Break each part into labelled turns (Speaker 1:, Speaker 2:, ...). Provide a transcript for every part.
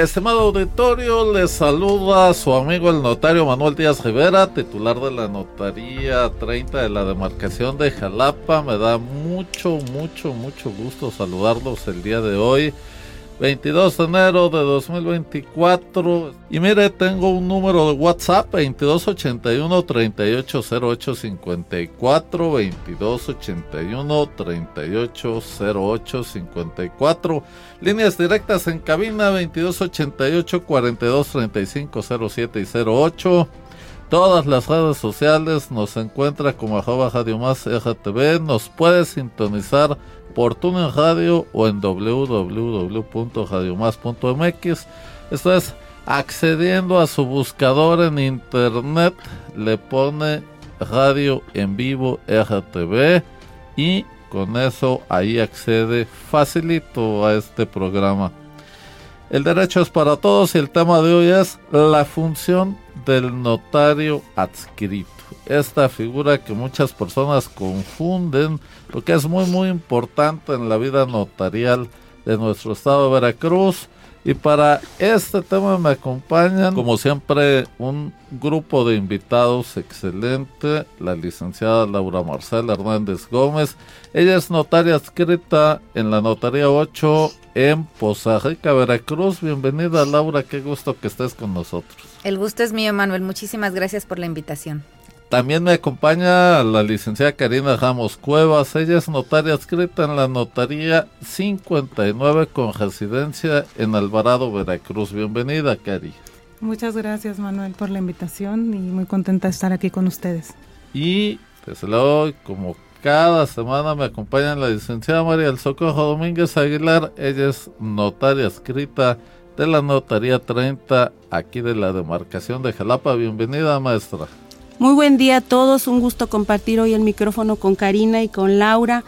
Speaker 1: Estimado auditorio, les saluda su amigo el notario Manuel Díaz Rivera, titular de la Notaría 30 de la demarcación de Jalapa. Me da mucho, mucho, mucho gusto saludarlos el día de hoy. 22 de enero de 2024. Y mire, tengo un número de WhatsApp 2281 380854 2281 380854. Líneas directas en cabina 2288 4235 07 y 08. Todas las redes sociales nos encuentra como arroba Radio Más RTV. Nos puede sintonizar por TuneIn Radio o en www.radiomas.mx. Esto es accediendo a su buscador en internet, le pone radio en vivo RTV y con eso ahí accede facilito a este programa. El derecho es para todos y el tema de hoy es la función del notario adscrito. Esta figura que muchas personas confunden porque es muy muy importante en la vida notarial de nuestro estado de Veracruz. Y para este tema me acompañan, como siempre, un grupo de invitados excelente, la licenciada Laura Marcela Hernández Gómez. Ella es notaria adscrita en la Notaría 8 en Poza Rica, Veracruz. Bienvenida Laura, qué gusto que estés con nosotros.
Speaker 2: El gusto es mío, Manuel. Muchísimas gracias por la invitación.
Speaker 1: También me acompaña la licenciada Karina Ramos Cuevas. Ella es notaria adscrita en la Notaría 59 con residencia en Alvarado, Veracruz. Bienvenida, Cari.
Speaker 3: Muchas gracias, Manuel, por la invitación y muy contenta de estar aquí con ustedes.
Speaker 1: Y desde luego, como cada semana me acompaña la licenciada María del Socorro Domínguez Aguilar. Ella es notaria adscrita de la Notaría 30 aquí de la demarcación de Jalapa. Bienvenida, maestra.
Speaker 4: Muy buen día a todos, un gusto compartir hoy el micrófono con Karina y con Laura.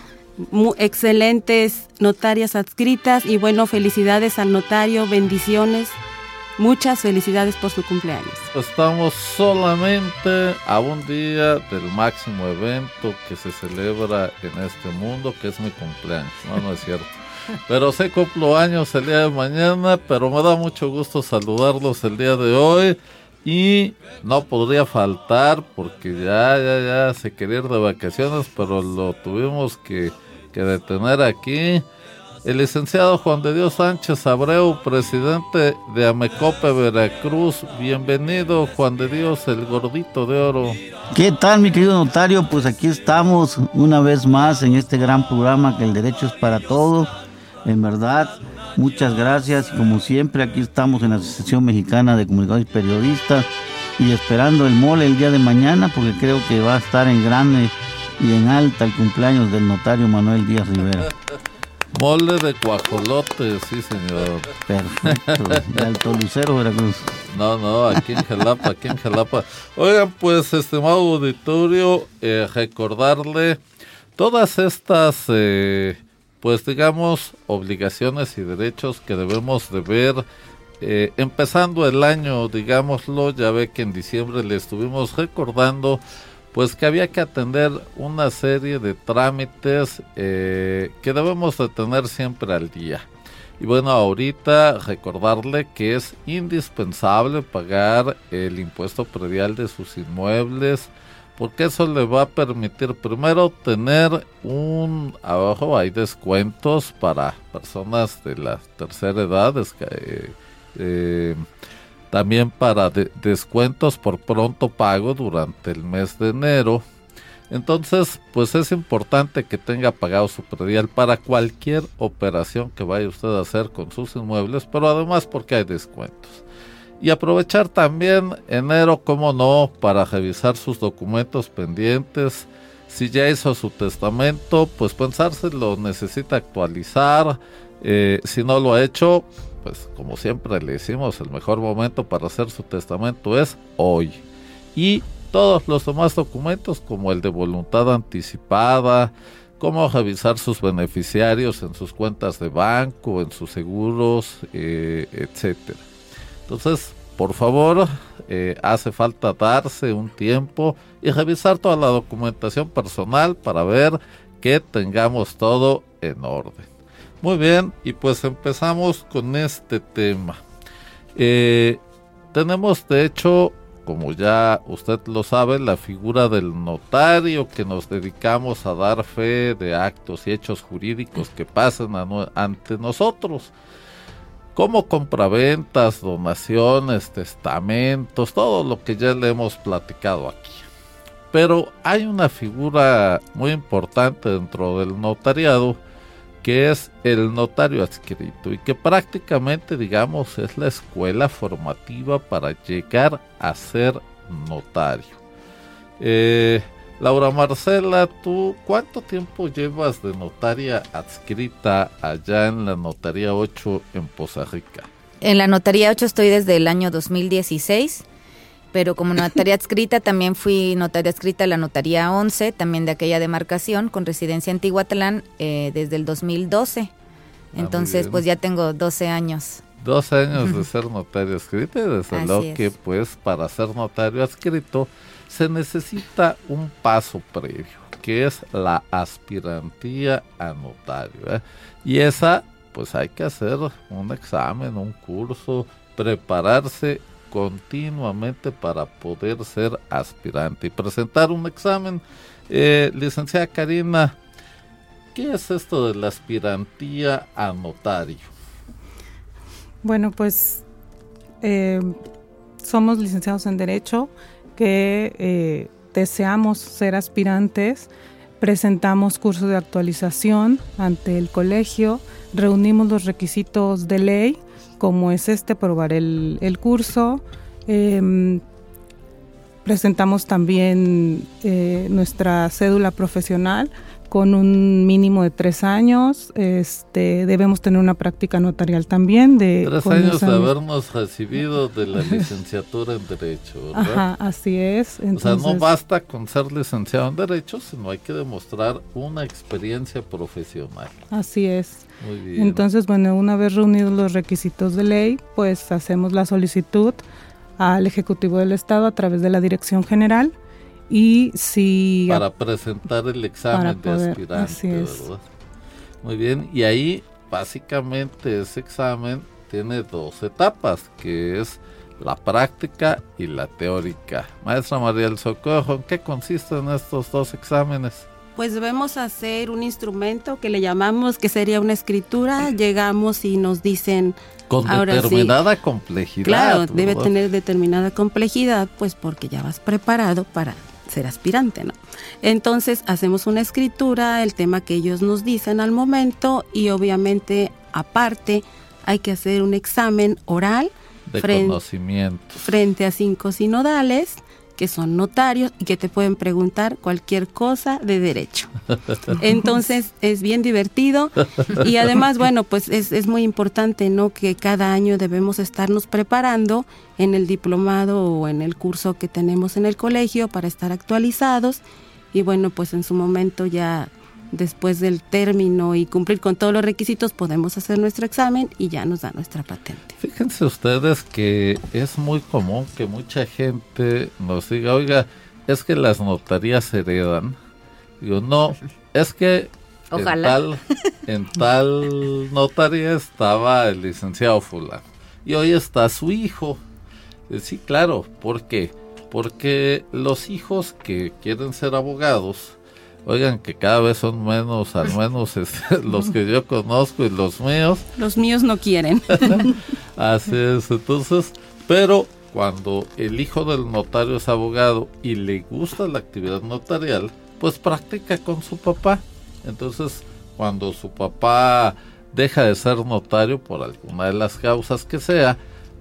Speaker 4: excelentes notarias adscritas y bueno, felicidades al notario, bendiciones. Muchas felicidades por su cumpleaños.
Speaker 1: Estamos solamente a un día del máximo evento que se celebra en este mundo, que es mi cumpleaños. No, no es cierto. Pero sé cumplo años el día de mañana, pero me da mucho gusto saludarlos el día de hoy. Y no podría faltar porque ya, ya, ya se quería ir de vacaciones, pero lo tuvimos que, que detener aquí. El licenciado Juan de Dios Sánchez Abreu, presidente de Amecope Veracruz. Bienvenido, Juan de Dios, el gordito de oro.
Speaker 5: ¿Qué tal, mi querido notario? Pues aquí estamos una vez más en este gran programa que el derecho es para todos. En verdad, Muchas gracias y como siempre aquí estamos en la Asociación Mexicana de Comunicadores y Periodistas y esperando el mole el día de mañana porque creo que va a estar en grande y en alta el cumpleaños del notario Manuel Díaz Rivera.
Speaker 1: Mole de cuajolote, sí señor.
Speaker 5: Perfecto, de Alto Lucero, Veracruz.
Speaker 1: No, no, aquí en Jalapa, aquí en Jalapa. Oigan, pues, estimado auditorio, eh, recordarle todas estas... Eh, pues digamos, obligaciones y derechos que debemos de ver eh, empezando el año, digámoslo, ya ve que en diciembre le estuvimos recordando pues que había que atender una serie de trámites eh, que debemos de tener siempre al día. Y bueno, ahorita recordarle que es indispensable pagar el impuesto predial de sus inmuebles, porque eso le va a permitir primero tener un abajo hay descuentos para personas de la tercera edad eh, eh, también para descuentos por pronto pago durante el mes de enero. Entonces pues es importante que tenga pagado su predial para cualquier operación que vaya usted a hacer con sus inmuebles pero además porque hay descuentos y aprovechar también enero, como no, para revisar sus documentos pendientes. Si ya hizo su testamento, pues pensarse lo necesita actualizar. Eh, si no lo ha hecho, pues como siempre le decimos, el mejor momento para hacer su testamento es hoy. Y todos los demás documentos como el de voluntad anticipada, cómo revisar sus beneficiarios en sus cuentas de banco, en sus seguros, eh, etcétera. Entonces, por favor, eh, hace falta darse un tiempo y revisar toda la documentación personal para ver que tengamos todo en orden. Muy bien, y pues empezamos con este tema. Eh, tenemos de hecho, como ya usted lo sabe, la figura del notario que nos dedicamos a dar fe de actos y hechos jurídicos que pasen ante nosotros como compraventas, donaciones, testamentos, todo lo que ya le hemos platicado aquí. Pero hay una figura muy importante dentro del notariado que es el notario adscrito y que prácticamente digamos es la escuela formativa para llegar a ser notario. Eh, Laura Marcela, ¿tú cuánto tiempo llevas de notaria adscrita allá en la Notaría 8 en Poza Rica?
Speaker 2: En la Notaría 8 estoy desde el año 2016 pero como notaria adscrita también fui notaria adscrita a la Notaría 11, también de aquella demarcación, con residencia en Tihuatlán eh, desde el 2012. Ah, Entonces, pues ya tengo 12 años.
Speaker 1: 12 años de ser notario adscrito y desde luego que pues para ser notario adscrito se necesita un paso previo, que es la aspirantía a notario. ¿eh? Y esa, pues hay que hacer un examen, un curso, prepararse continuamente para poder ser aspirante y presentar un examen. Eh, licenciada Karina, ¿qué es esto de la aspirantía a notario?
Speaker 3: Bueno, pues eh, somos licenciados en Derecho que eh, deseamos ser aspirantes, presentamos cursos de actualización ante el colegio, reunimos los requisitos de ley como es este, probar el, el curso. Em, presentamos también eh, nuestra cédula profesional con un mínimo de tres años. Este, debemos tener una práctica notarial también de
Speaker 1: tres años de habernos recibido de la licenciatura en derecho. ¿verdad?
Speaker 3: Ajá, así es.
Speaker 1: o sea, no basta con ser licenciado en derecho, sino hay que demostrar una experiencia profesional.
Speaker 3: Así es. Entonces, bueno, una vez reunidos los requisitos de ley, pues hacemos la solicitud al Ejecutivo del Estado a través de la Dirección General y si...
Speaker 1: Para presentar el examen de aspirante, ¿verdad? Muy bien, y ahí básicamente ese examen tiene dos etapas, que es la práctica y la teórica. Maestra María del Socorro, ¿en qué consisten estos dos exámenes?
Speaker 4: Pues debemos hacer un instrumento que le llamamos que sería una escritura. Llegamos y nos dicen.
Speaker 1: Con determinada complejidad.
Speaker 4: Claro, debe tener determinada complejidad, pues porque ya vas preparado para ser aspirante, ¿no? Entonces hacemos una escritura, el tema que ellos nos dicen al momento y obviamente aparte hay que hacer un examen oral
Speaker 1: de conocimiento
Speaker 4: frente a cinco sinodales que son notarios y que te pueden preguntar cualquier cosa de derecho. Entonces es bien divertido y además, bueno, pues es, es muy importante, ¿no? Que cada año debemos estarnos preparando en el diplomado o en el curso que tenemos en el colegio para estar actualizados y bueno, pues en su momento ya después del término y cumplir con todos los requisitos, podemos hacer nuestro examen y ya nos da nuestra patente.
Speaker 1: Fíjense ustedes que es muy común que mucha gente nos diga, oiga, es que las notarías se heredan. Digo, no, es que En, tal, en tal notaría estaba el licenciado fulano y hoy está su hijo. Eh, sí, claro, ¿por qué? Porque los hijos que quieren ser abogados, Oigan, que cada vez son menos, al menos este, los que yo conozco y los míos.
Speaker 4: Los míos no quieren.
Speaker 1: Así es, entonces, pero cuando el hijo del notario es abogado y le gusta la actividad notarial, pues practica con su papá. Entonces, cuando su papá deja de ser notario por alguna de las causas que sea,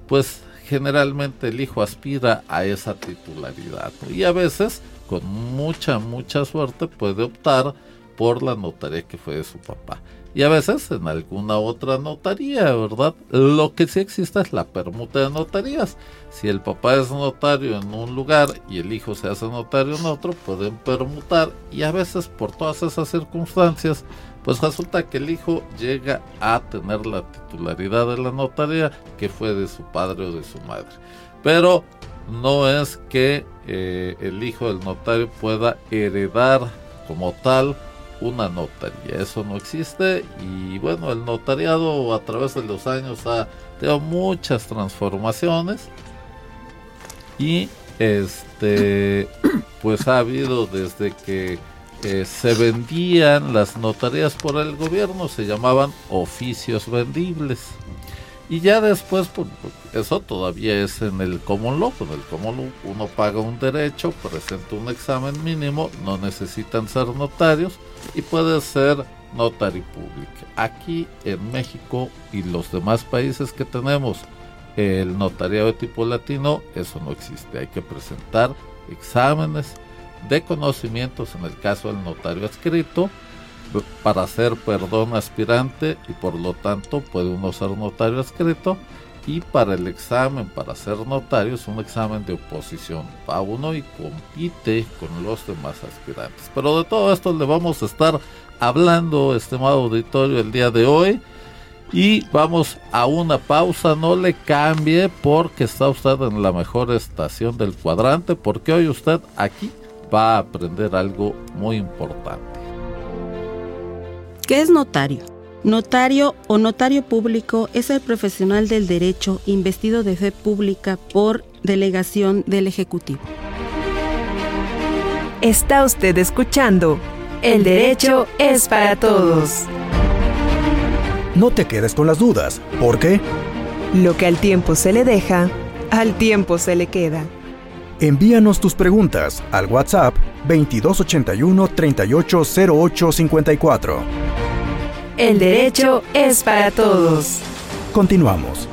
Speaker 1: pues generalmente el hijo aspira a esa titularidad. Y a veces con mucha, mucha suerte puede optar por la notaría que fue de su papá. y a veces en alguna otra notaría, ¿verdad? Lo que sí existe es la permuta de notarías. Si el papá es notario en un lugar y el hijo se hace notario en otro, pueden permutar y a veces por todas esas circunstancias, pues resulta que el hijo llega a tener la titularidad de la notaría que fue de su padre o de su madre. Pero no es que eh, el hijo del notario pueda heredar como tal una notaría. Eso no existe y bueno, el notariado a través de los años ha tenido muchas transformaciones y este pues ha habido desde que eh, se vendían las notarías por el gobierno, se llamaban oficios vendibles. Y ya después, pues, eso todavía es en el Common Law. En el Common Law uno paga un derecho, presenta un examen mínimo, no necesitan ser notarios y puede ser notario público. Aquí en México y los demás países que tenemos el notariado de tipo latino, eso no existe. Hay que presentar exámenes de conocimientos en el caso del notario adscrito para ser perdón aspirante y por lo tanto puede uno ser notario escrito y para el examen para ser notario es un examen de oposición. Va uno y compite con los demás aspirantes. Pero de todo esto le vamos a estar hablando estimado auditorio el día de hoy. Y vamos a una pausa. No le cambie porque está usted en la mejor estación del cuadrante porque hoy usted aquí va a aprender algo muy importante
Speaker 4: ¿Qué es notario? Notario o notario público es el profesional del derecho investido de fe pública por delegación del Ejecutivo.
Speaker 6: Está usted escuchando El derecho es para todos.
Speaker 7: No te quedes con las dudas, porque
Speaker 6: Lo que al tiempo se le deja, al tiempo se le queda.
Speaker 7: Envíanos tus preguntas al WhatsApp 2281 380854.
Speaker 6: El derecho es para todos.
Speaker 7: Continuamos.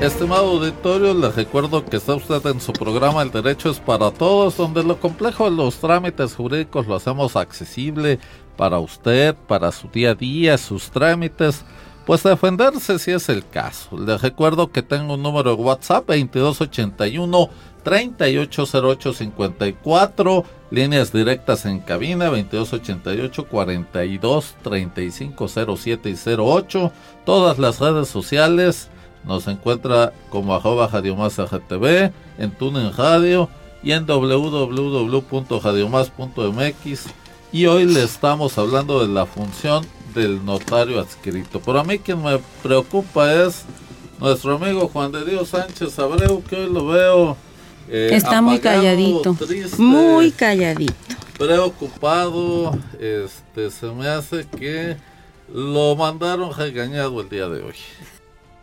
Speaker 1: Estimado auditorio, les recuerdo que está usted en su programa El Derecho es para Todos, donde lo complejo de los trámites jurídicos lo hacemos accesible para usted, para su día a día, sus trámites, pues defenderse si es el caso. Les recuerdo que tengo un número de WhatsApp 2281 380854, líneas directas en cabina 2288 42 3507 y 08, todas las redes sociales nos encuentra como arroba GTV, en TuneIn Radio y en www.radiomas.mx y hoy le estamos hablando de la función del notario adscrito. Pero a mí quien me preocupa es nuestro amigo Juan de Dios Sánchez Abreu, que hoy lo veo eh,
Speaker 4: Está muy calladito.
Speaker 1: triste,
Speaker 4: Muy calladito.
Speaker 1: preocupado. Este, se me hace que lo mandaron regañado el día de hoy.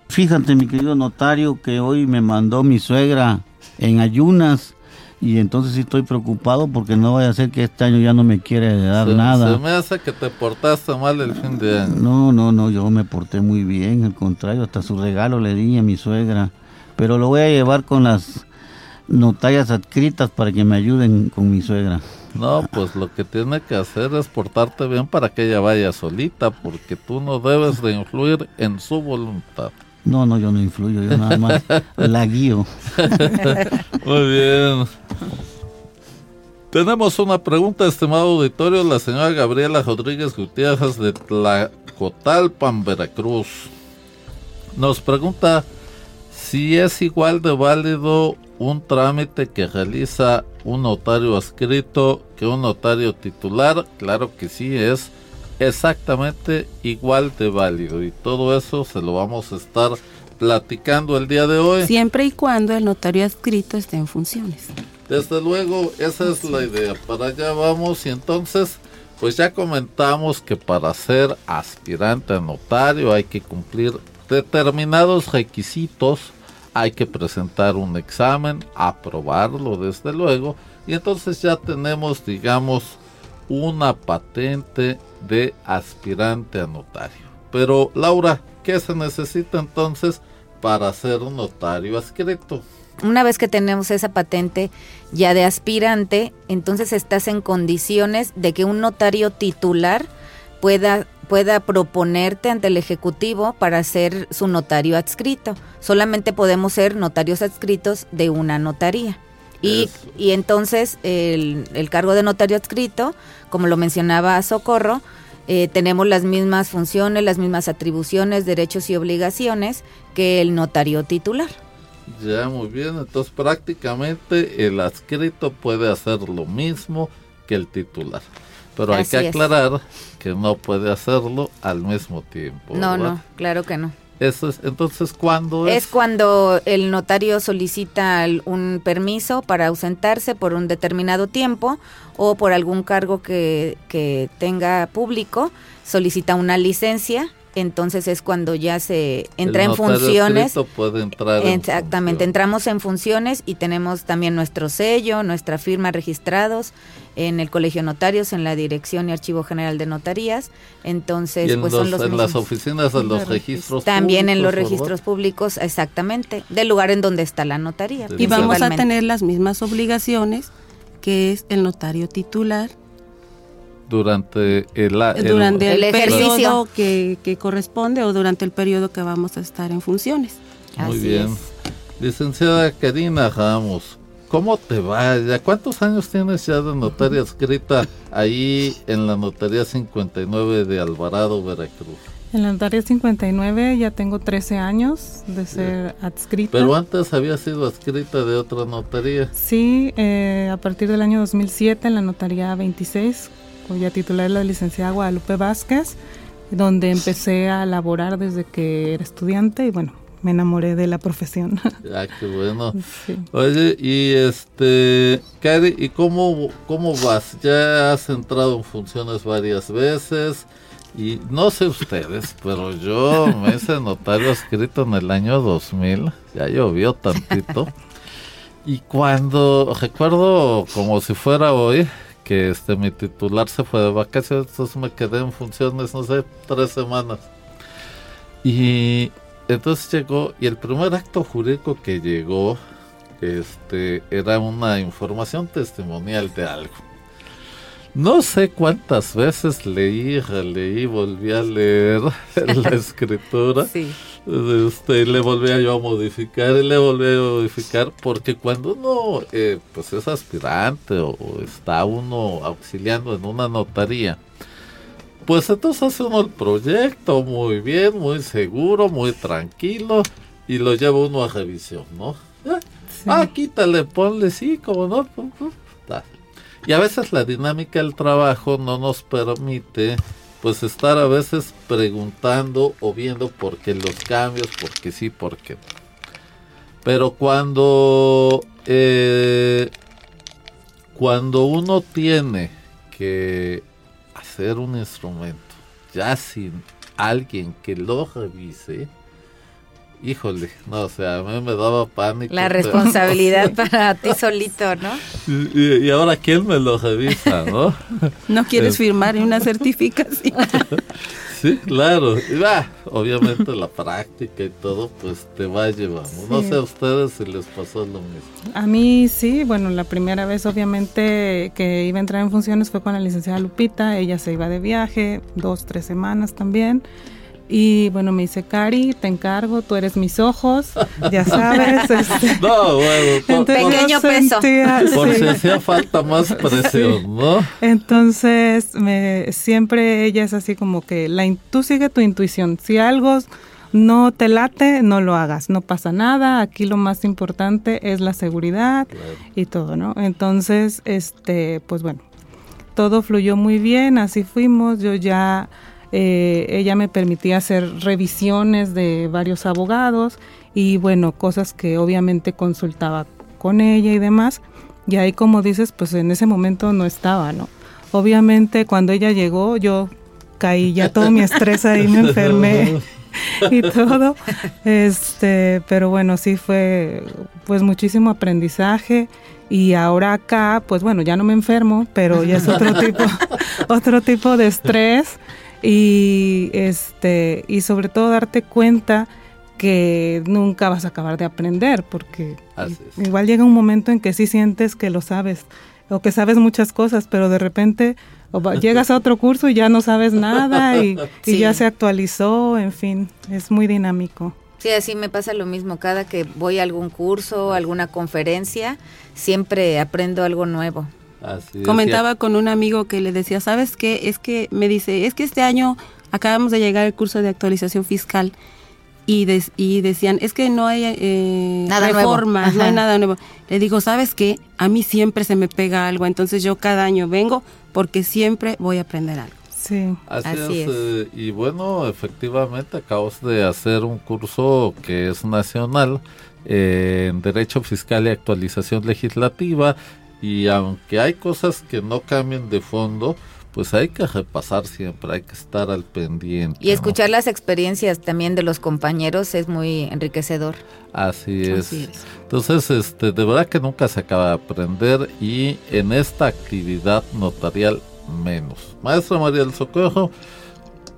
Speaker 5: Fíjate, mi querido notario, que hoy me mandó mi suegra en ayunas y entonces sí estoy preocupado porque no vaya a ser que este año ya no me quiere dar
Speaker 1: se,
Speaker 5: nada.
Speaker 1: se me hace que te portaste mal el fin de año.
Speaker 5: No, no, no, yo me porté muy bien, al contrario, hasta su regalo le di a mi suegra. Pero lo voy a llevar con las notarias adscritas para que me ayuden con mi suegra.
Speaker 1: No, pues lo que tiene que hacer es portarte bien para que ella vaya solita, porque tú no debes de influir en su voluntad.
Speaker 5: No, no, yo no influyo, yo nada más la guío.
Speaker 1: Muy bien. Tenemos una pregunta, estimado auditorio, la señora Gabriela Rodríguez Gutiérrez de Tlacotalpan, Veracruz. Nos pregunta si es igual de válido un trámite que realiza un notario adscrito que un notario titular. Claro que sí, es exactamente igual de válido y todo eso se lo vamos a estar platicando el día de hoy.
Speaker 4: Siempre y cuando el notario adscrito esté en funciones.
Speaker 1: Desde luego, esa es la idea. Para allá vamos y entonces, pues ya comentamos que para ser aspirante a notario hay que cumplir determinados requisitos. Hay que presentar un examen, aprobarlo desde luego, y entonces ya tenemos, digamos, una patente de aspirante a notario. Pero Laura, ¿qué se necesita entonces para ser un notario adscrito?
Speaker 2: una vez que tenemos esa patente ya de aspirante, entonces estás en condiciones de que un notario titular pueda pueda proponerte ante el Ejecutivo para ser su notario adscrito. Solamente podemos ser notarios adscritos de una notaría. Y, y, entonces el, el, cargo de notario adscrito, como lo mencionaba Socorro, eh, tenemos las mismas funciones, las mismas atribuciones, derechos y obligaciones que el notario titular.
Speaker 1: Ya, muy bien. Entonces prácticamente el adscrito puede hacer lo mismo que el titular. Pero hay que aclarar que no puede hacerlo al mismo tiempo.
Speaker 2: No, no, claro que no.
Speaker 1: Eso es, entonces, ¿cuándo
Speaker 2: es? Es cuando el notario solicita un permiso para ausentarse por un determinado tiempo o por algún cargo que, que tenga público, solicita una licencia entonces es cuando ya se entra en funciones.
Speaker 1: Puede entrar
Speaker 2: exactamente, entramos en funciones y tenemos también nuestro sello, nuestra firma registrados en el Colegio de Notarios, en la Dirección y Archivo General de Notarías. Entonces, pues son los
Speaker 1: en las oficinas de los registros
Speaker 2: También en los registros públicos, exactamente, del lugar en donde está la notaría.
Speaker 4: Y vamos a tener las mismas obligaciones que es el notario titular
Speaker 1: durante el,
Speaker 4: durante el, ejercicio que, que, corresponde o durante el periodo que vamos a estar en funciones.
Speaker 1: Muy bien. Licenciada Karina Ramos, ¿cómo te va? ¿Ya cuántos años tienes ya de notaria escrita ahí en la notaría 59 de Alvarado, Veracruz?
Speaker 3: En la notaría 59 ya tengo 13 años de ser adscrita.
Speaker 1: Pero antes había sido adscrita de otra notaría.
Speaker 3: Sí, eh, a partir del año 2007 en la notaría 26 cuya titular es la licenciada Guadalupe Vázquez, donde empecé a laborar desde que era estudiante y bueno, me enamoré de la profesión.
Speaker 1: Ah, qué bueno. Oye, y este, Cari, ¿y cómo, cómo vas? Ya has entrado en funciones varias veces y no sé ustedes, pero yo me hice notario escrito en el año 2000, ya llovió tantito. Y cuando, recuerdo como si fuera hoy, que este mi titular se fue de vacaciones, entonces me quedé en funciones, no sé, tres semanas. Y entonces llegó, y el primer acto jurídico que llegó, este, era una información testimonial de algo. No sé cuántas veces leí, releí, volví a leer la escritura. Sí. Este, le volvía yo a modificar y le volvía a modificar porque cuando uno eh, pues es aspirante o, está uno auxiliando en una notaría pues entonces hace uno el proyecto muy bien muy seguro muy tranquilo y lo lleva uno a revisión no ah quítale ponle sí como no y a veces la dinámica del trabajo no nos permite pues estar a veces preguntando o viendo por qué los cambios, por qué sí, por qué Pero cuando, eh, cuando uno tiene que hacer un instrumento ya sin alguien que lo revise, híjole, no, o sea, a mí me daba pánico.
Speaker 2: La responsabilidad para ti solito, ¿no?
Speaker 1: Y, ahora quién me lo revisa, ¿no?
Speaker 4: No quieres firmar una certificación.
Speaker 1: sí, claro. Y va, obviamente la práctica y todo, pues te va llevando. No sé a ustedes si les pasó lo mismo.
Speaker 3: A mí sí, bueno, la primera vez obviamente que iba a entrar en funciones fue con la licenciada Lupita, ella se iba de viaje, dos, tres semanas también. Y bueno, me dice, Cari, te encargo, tú eres mis ojos, ya sabes. Este,
Speaker 1: no, bueno,
Speaker 2: pequeño peso.
Speaker 1: por si hacía falta más presión, ¿no?
Speaker 3: Entonces, me, siempre ella es así como que la, tú sigue tu intuición. Si algo no te late, no lo hagas, no pasa nada. Aquí lo más importante es la seguridad y todo, ¿no? Entonces, este, pues bueno, todo fluyó muy bien, así fuimos. Yo ya eh, ella me permitía hacer revisiones de varios abogados y bueno, cosas que obviamente consultaba con ella y demás. Y ahí como dices, pues en ese momento no estaba, ¿no? Obviamente cuando ella llegó yo caí ya todo mi estrés ahí, me enfermé y todo. Este, pero bueno, sí fue pues muchísimo aprendizaje y ahora acá, pues bueno, ya no me enfermo, pero ya es otro tipo otro tipo de estrés y este y sobre todo darte cuenta que nunca vas a acabar de aprender, porque igual llega un momento en que sí sientes que lo sabes o que sabes muchas cosas, pero de repente o va- llegas a otro curso y ya no sabes nada y, y ya se actualizó, en fin, es muy dinámico.
Speaker 2: Sí, así me pasa lo mismo. Cada que voy a algún curso, alguna conferencia, siempre aprendo algo nuevo.
Speaker 1: Así
Speaker 4: Comentaba con un amigo que le decía, ¿sabes qué? Es que me dice, es que este año acabamos de llegar al curso de actualización fiscal y, des- y decían, es que no hay eh,
Speaker 2: Nada nuevo.
Speaker 4: reformas, no hay nada nuevo. Le digo, ¿sabes qué? A mí siempre se me pega algo, entonces yo cada año vengo porque siempre voy a aprender algo.
Speaker 3: Sí.
Speaker 1: Así,
Speaker 2: Así
Speaker 1: es,
Speaker 2: es.
Speaker 1: eh, y bueno, efectivamente acabas de hacer un curso que es nacional eh, en Derecho Fiscal y Actualización Legislativa y aunque hay cosas que no cambien de fondo, pues hay que repasar siempre, hay que estar al pendiente.
Speaker 2: Y
Speaker 1: ¿no?
Speaker 2: escuchar las experiencias también de los compañeros es muy enriquecedor.
Speaker 1: Así es.
Speaker 4: Así es.
Speaker 1: Entonces, este, de verdad que nunca se acaba de aprender y en esta actividad notarial menos. Maestra María del Socorro,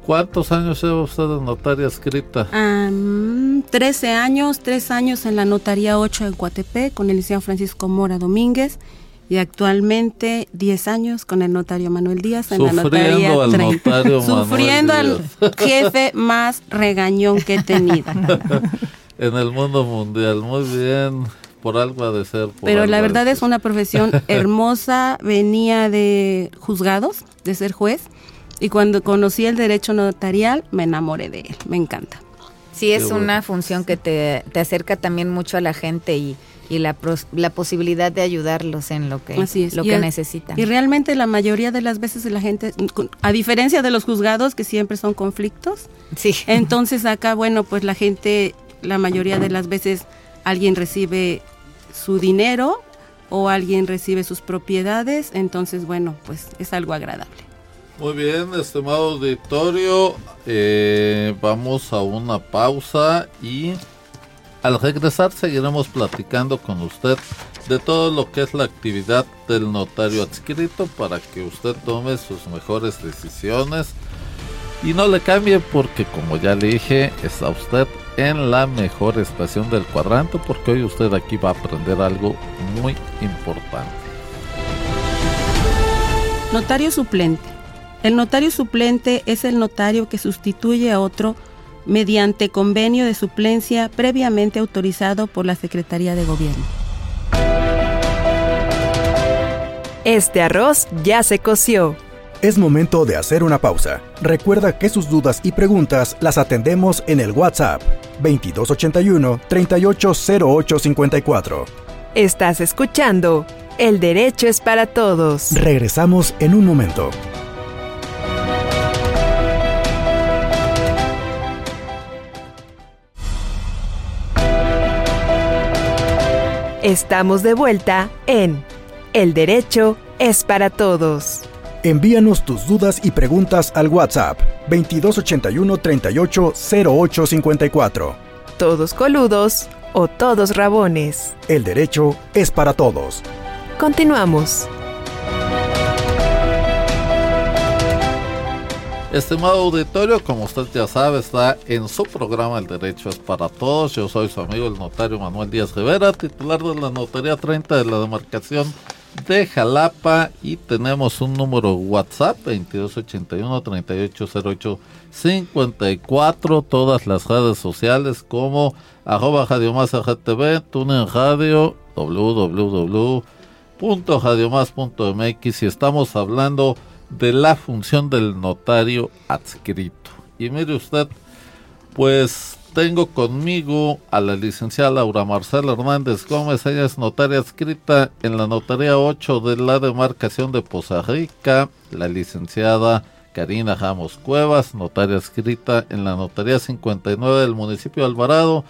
Speaker 1: ¿cuántos años lleva usted de notaria escrita?
Speaker 4: Mm, 13 años, 3 años en la Notaría 8 en Coatepec con el licenciado Francisco Mora Domínguez y actualmente 10 años con el notario Manuel Díaz en la Notaría
Speaker 1: al
Speaker 4: 30.
Speaker 1: notario Manuel
Speaker 4: Sufriendo al jefe más regañón que he tenido.
Speaker 1: En el mundo mundial, muy bien. Por algo ha de ser. por
Speaker 4: Pero la verdad es una profesión hermosa, venía de juzgados, de ser juez, y cuando conocí el derecho notarial me enamoré de él, me encanta.
Speaker 2: Sí, es
Speaker 1: bueno.
Speaker 2: una función que te, te acerca también mucho a la gente y, y la, pros- la posibilidad de ayudarlos en lo que,
Speaker 4: Así es.
Speaker 2: lo
Speaker 4: Y
Speaker 2: que
Speaker 4: a-
Speaker 2: necesitan.
Speaker 4: Y realmente la mayoría de las veces la gente, a diferencia de los juzgados que siempre son conflictos,
Speaker 2: Sí.
Speaker 4: entonces acá, bueno, pues la gente, la mayoría de las veces alguien recibe su dinero o alguien recibe sus propiedades, entonces bueno, pues es algo agradable.
Speaker 1: Muy bien, estimado auditorio, eh, vamos a una pausa y al regresar seguiremos platicando con usted de todo lo que es la actividad del notario adscrito para que usted tome sus mejores decisiones y no le cambie porque como ya le dije, está usted en la mejor estación del cuadrante porque hoy usted aquí va a aprender algo muy importante.
Speaker 4: Notario suplente. El notario suplente es el notario que sustituye a otro mediante convenio de suplencia previamente autorizado por la Secretaría de Gobierno.
Speaker 6: Este arroz ya se coció.
Speaker 7: Es momento de hacer una pausa. Recuerda que sus dudas y preguntas las atendemos en el WhatsApp 2281 380854.
Speaker 6: Estás escuchando El Derecho es para Todos.
Speaker 7: Regresamos en un momento.
Speaker 6: Estamos de vuelta en El Derecho es para Todos.
Speaker 7: Envíanos tus dudas y preguntas al WhatsApp 2281 380854.
Speaker 6: Todos coludos o todos rabones.
Speaker 7: El derecho es para todos.
Speaker 6: Continuamos.
Speaker 1: Estimado auditorio, como usted ya sabe, está en su programa El Derecho es para Todos. Yo soy su amigo el notario Manuel Díaz Rivera, titular de la Notaría 30 de la demarcación de Jalapa. Y tenemos un número WhatsApp 2281 3808 54 todas las redes sociales como arroba Radio Más Radio, www.radiomás.mx y estamos hablando de la función del notario adscrito. Y mire usted, pues tengo conmigo a la licenciada Laura Marcela Hernández Gómez, ella es notaria adscrita en la notaría 8 de la demarcación de Poza Rica, la licenciada Karina Ramos Cuevas, notaria adscrita en la notaría 59 del municipio de Alvarado,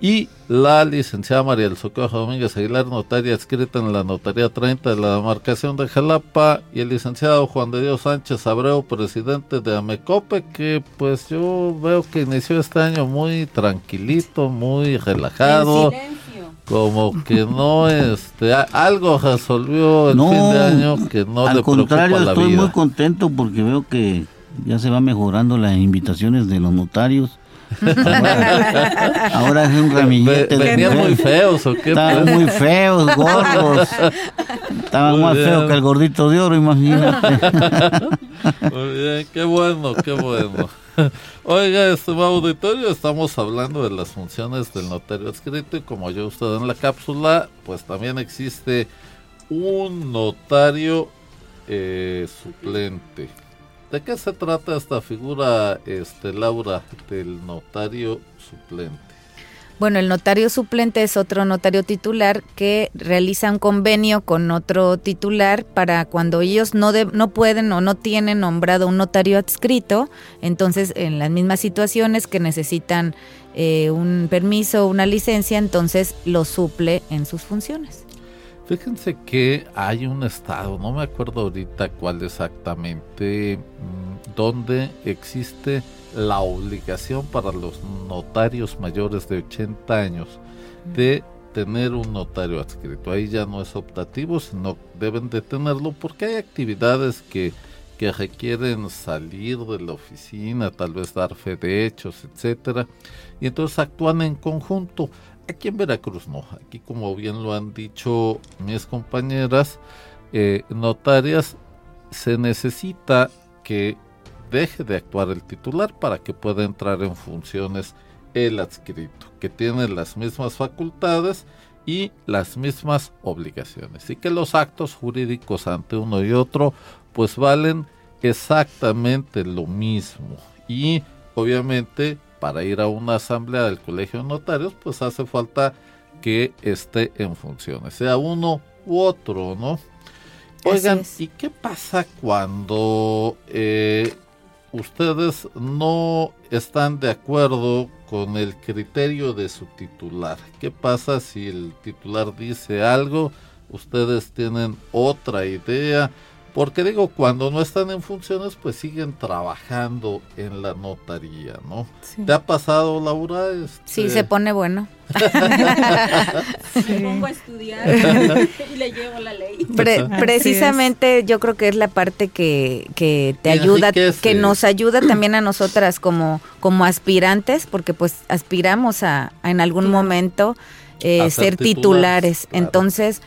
Speaker 1: y la licenciada María del Socorro Domínguez Aguilar, notaria adscrita en la notaría 30 de la demarcación de Jalapa, y el licenciado Juan de Dios Sánchez Abreu, presidente de Amecope, que pues yo veo que inició este año muy tranquilito, muy relajado, como que no, este, algo resolvió el
Speaker 5: No,
Speaker 1: fin de año que no
Speaker 5: Al
Speaker 1: le preocupa
Speaker 5: contrario,
Speaker 1: la
Speaker 5: estoy
Speaker 1: vida.
Speaker 5: muy contento porque veo que ya se van mejorando las invitaciones de los notarios. Ahora, es un ramillete.
Speaker 1: ¿Venían muy feos o qué?
Speaker 5: Estaban
Speaker 1: pues?
Speaker 5: muy feos, gordos. Estaban
Speaker 1: Muy
Speaker 5: más feos que el gordito de oro, imagínate.
Speaker 1: Muy bien, qué bueno, qué bueno. Oiga, estimado auditorio, estamos hablando de las funciones del notario adscrito y como yo usted en la cápsula, pues también existe un notario eh, suplente. ¿De qué se trata esta figura, este Laura, del notario suplente?
Speaker 2: Bueno, el notario suplente es otro notario titular que realiza un convenio con otro titular para cuando ellos no, de- no pueden o no tienen nombrado un notario adscrito, entonces en las mismas situaciones que necesitan eh, un permiso o una licencia, entonces lo suple en sus funciones.
Speaker 1: Fíjense que hay un estado, no me acuerdo ahorita cuál exactamente, mm, donde existe la obligación para los notarios mayores de 80 años de tener un notario adscrito. Ahí ya no es optativo, sino deben de tenerlo porque hay actividades que, que requieren salir de la oficina, tal vez dar fe de hechos, etcétera, y entonces actúan en conjunto. Aquí en Veracruz no, aquí como bien lo han dicho mis compañeras eh, notarias, se necesita que deje de actuar el titular para que pueda entrar en funciones el adscrito, que tiene las mismas facultades y las mismas obligaciones, y que los actos jurídicos ante uno y otro pues valen exactamente lo mismo. Y obviamente para ir a una asamblea del colegio de notarios pues hace falta que esté en funciones, sea uno u otro, ¿no? Oigan. ¿y qué pasa cuando eh, ustedes no están de acuerdo con el criterio de su titular? ¿Qué pasa si el titular dice algo, ustedes tienen otra idea? Porque digo, cuando no están en funciones, pues siguen trabajando en la notaría, ¿no?
Speaker 3: Sí.
Speaker 1: ¿Te ha pasado, Laura? Este,
Speaker 2: Sí, se pone bueno.
Speaker 4: Me pongo a estudiar y le llevo la ley.
Speaker 2: Pre- precisamente yo creo que es la parte que, que te
Speaker 1: Y
Speaker 2: ayuda, que nos ayuda también a nosotras como, como aspirantes, porque pues aspiramos a, a en algún momento eh,
Speaker 1: A ser
Speaker 2: ser
Speaker 1: titulares,
Speaker 2: titulares.
Speaker 1: claro.
Speaker 2: Entonces,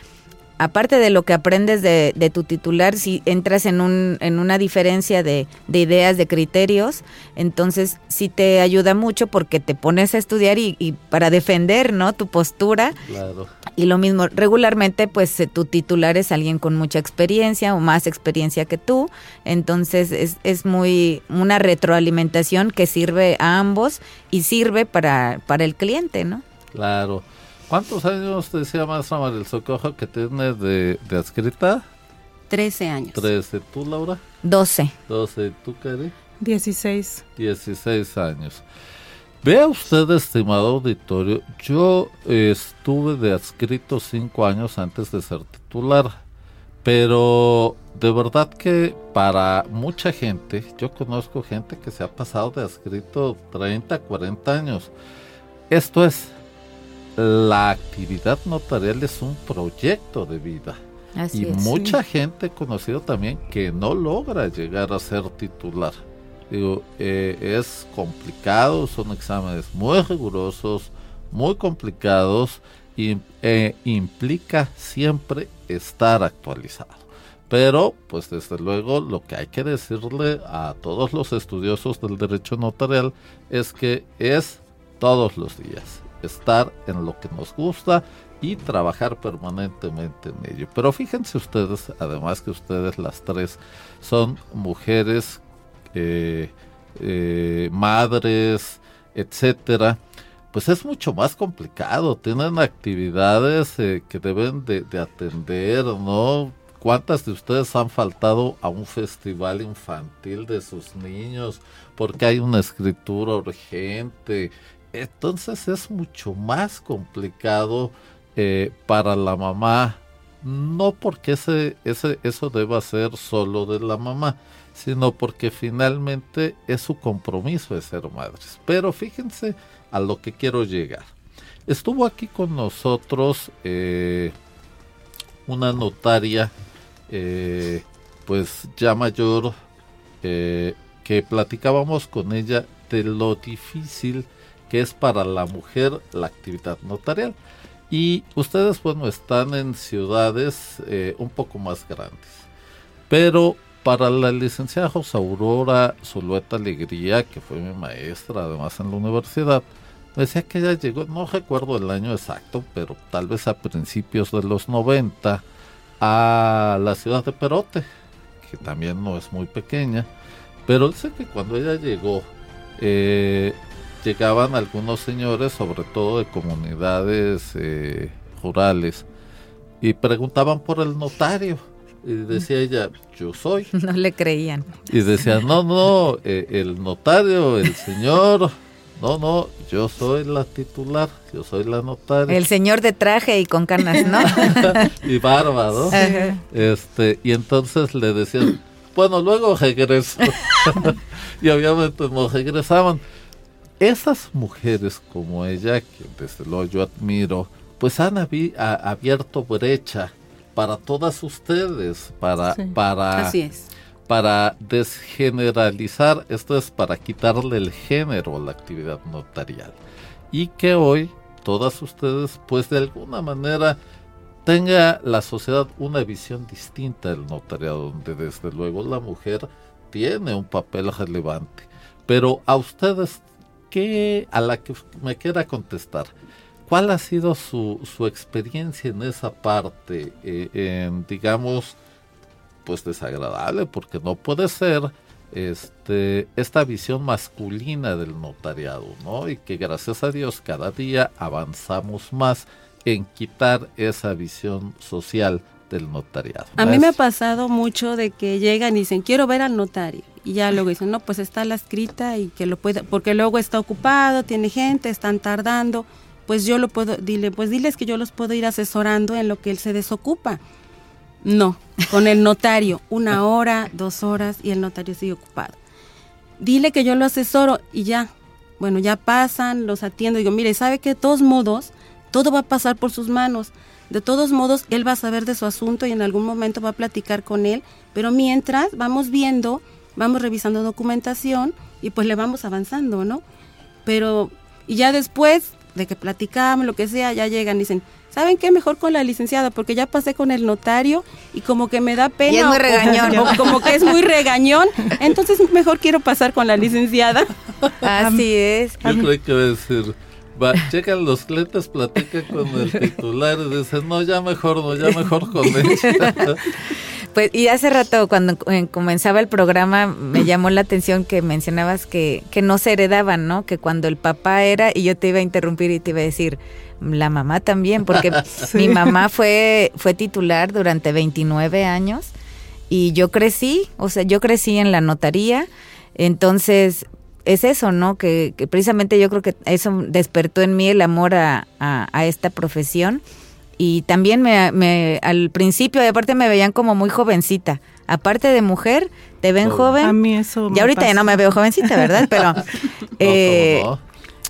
Speaker 2: aparte de lo que aprendes de, de tu titular, si entras en, un, en una diferencia de, de ideas, de criterios, entonces sí te ayuda mucho porque te pones a estudiar y, y para defender ¿no? tu postura.
Speaker 1: Claro.
Speaker 2: Y lo mismo, regularmente pues eh, tu titular es alguien con mucha experiencia o más experiencia que tú, entonces es, es muy una retroalimentación que sirve a ambos y sirve para, para el cliente, ¿no?
Speaker 1: Claro. ¿Cuántos años decía maestra María del Socorro que tiene de, de adscrita?
Speaker 4: 13 años.
Speaker 1: ¿13? ¿Tú, Laura?
Speaker 2: 12.
Speaker 1: 12. ¿Tú, Cari?
Speaker 3: 16.
Speaker 1: 16 años. Vea usted, estimado auditorio, yo eh, estuve de adscrito 5 años antes de ser titular, pero de verdad que para mucha gente, yo conozco gente que se ha pasado de adscrito 30, 40 años. Esto es, la actividad notarial es un proyecto de vida.
Speaker 2: Así
Speaker 1: Y
Speaker 2: es.
Speaker 1: mucha gente he conocido también que no logra llegar a ser titular. Digo, eh, es complicado, son exámenes muy rigurosos, muy complicados y eh, implica siempre estar actualizado. Pero, pues desde luego, lo que hay que decirle a todos los estudiosos del derecho notarial es que es todos los días estar en lo que nos gusta y trabajar permanentemente en ello. Pero fíjense ustedes, además que ustedes las tres son mujeres, eh, eh, madres, etcétera, pues es mucho más complicado. Tienen actividades eh, que deben de, de atender, ¿no? ¿Cuántas de ustedes han faltado a un festival infantil de sus niños porque hay una escritura urgente? Entonces es mucho más complicado eh, para la mamá, no porque ese, ese, eso deba ser solo de la mamá, sino porque finalmente es su compromiso de ser madres. Pero fíjense a lo que quiero llegar. Estuvo aquí con nosotros eh, una notaria, eh, pues ya mayor, que platicábamos con ella de lo difícil que es para la mujer la actividad notarial. Y ustedes, bueno, están en ciudades eh, un poco más grandes. Pero para la licenciada José Aurora Zulueta Alegría, que fue mi maestra además en la universidad, decía que ella llegó, no recuerdo el año exacto, pero tal vez a principios de los 90, a la ciudad de Perote, que también no es muy pequeña, pero dice que cuando ella llegó, eh, llegaban algunos señores, sobre todo de comunidades eh, rurales, y preguntaban por el notario. Y decía ella, yo soy.
Speaker 2: No le creían.
Speaker 1: Y decía, no, no, eh, el notario, el señor, no, no, yo soy la titular, yo soy la notaria.
Speaker 2: El señor de traje y con canas, ¿no?
Speaker 1: y barba, ¿no? Este, y entonces le decían, bueno, luego regreso. y obviamente no regresaban. Esas mujeres como ella, que desde luego yo admiro, pues han abierto brecha para todas ustedes, para, para, para desgeneralizar, esto es para quitarle el género a la actividad notarial. Y que hoy todas ustedes, pues de alguna manera, tenga la sociedad una visión distinta del notariado, donde desde luego la mujer tiene un papel relevante. Pero a ustedes ¿qué, a la que me quiera contestar, ¿cuál ha sido su, su experiencia en esa parte, eh, en, digamos, pues desagradable, porque no puede ser este, esta visión masculina del notariado, ¿no? Y que gracias a Dios cada día avanzamos más en quitar esa visión social del notariado.
Speaker 4: A mí me ha pasado mucho de que llegan y dicen, quiero ver al notario. Y ya luego dicen, no, pues está la escrita y que lo pueda, porque luego está ocupado, tiene gente, están tardando. Pues yo lo puedo, dile, pues diles que yo los puedo ir asesorando en lo que él se desocupa. No, con el notario, una hora, dos horas y el notario sigue ocupado. Dile que yo lo asesoro y ya. Bueno, ya pasan, los atiendo. Digo, mire, ¿sabe que de todos modos, todo va a pasar por sus manos? De todos modos, él va a saber de su asunto y en algún momento va a platicar con él, pero mientras vamos viendo, vamos revisando documentación y pues le vamos avanzando, ¿no? Pero, y ya después de que platicamos, lo que sea, ya llegan y dicen, ¿saben qué? Mejor con la licenciada, porque ya pasé con el notario y como que me da pena.
Speaker 2: Y es muy regañón.
Speaker 4: O, como que es muy regañón, entonces mejor quiero pasar con la licenciada.
Speaker 2: Así es.
Speaker 1: Yo creo que decir Va, checan los clientes, platican con el titular y dicen, no, ya mejor no, ya mejor con él.
Speaker 2: Pues, y hace rato, cuando eh, comenzaba el programa, me llamó la atención que mencionabas que, que no se heredaban, ¿no? Que cuando el papá era, y yo te iba a interrumpir y te iba a decir, la mamá también, porque mi mamá fue, fue titular durante 29 años y yo crecí, o sea, yo crecí en la notaría, entonces es eso, ¿no? Que, precisamente yo creo que eso despertó en mí el amor a, esta profesión. Y también me, al principio, aparte me veían como muy jovencita. Aparte de mujer, te ven joven.
Speaker 3: A mí eso.
Speaker 2: Y ahorita ya no me veo jovencita, ¿verdad? Pero eh,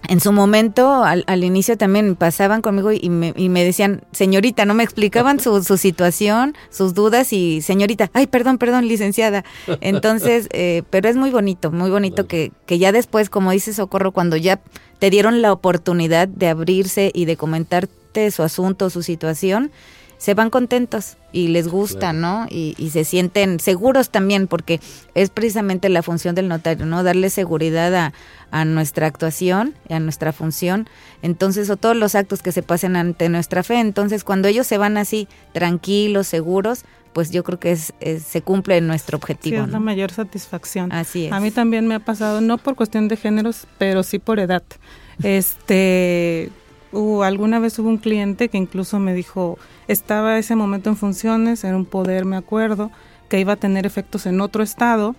Speaker 2: en su momento, al, al, inicio también pasaban conmigo y me, y me decían, señorita, no me explicaban su, su, situación, sus dudas y señorita, ay, perdón, perdón, licenciada. Entonces, eh, pero es muy bonito, muy bonito que, que ya después, como dice Socorro, cuando ya te dieron la oportunidad de abrirse y de comentarte su asunto, su situación, se van contentos y les gusta, ¿no? Y, y, se sienten seguros también, porque es precisamente la función del notario, ¿no? Darle seguridad a, a nuestra actuación, a nuestra función, entonces, o todos los actos que se pasen ante nuestra fe. Entonces, cuando ellos se van así, tranquilos, seguros, pues yo creo que es, se cumple nuestro objetivo.
Speaker 3: Sí, es la mayor satisfacción.
Speaker 2: Así es.
Speaker 3: A mí también me ha pasado, no por cuestión de géneros, pero sí por edad. Este, hubo, alguna vez hubo un cliente que incluso me dijo, estaba ese momento en funciones, en un poder, me acuerdo, que iba a tener efectos en otro estado.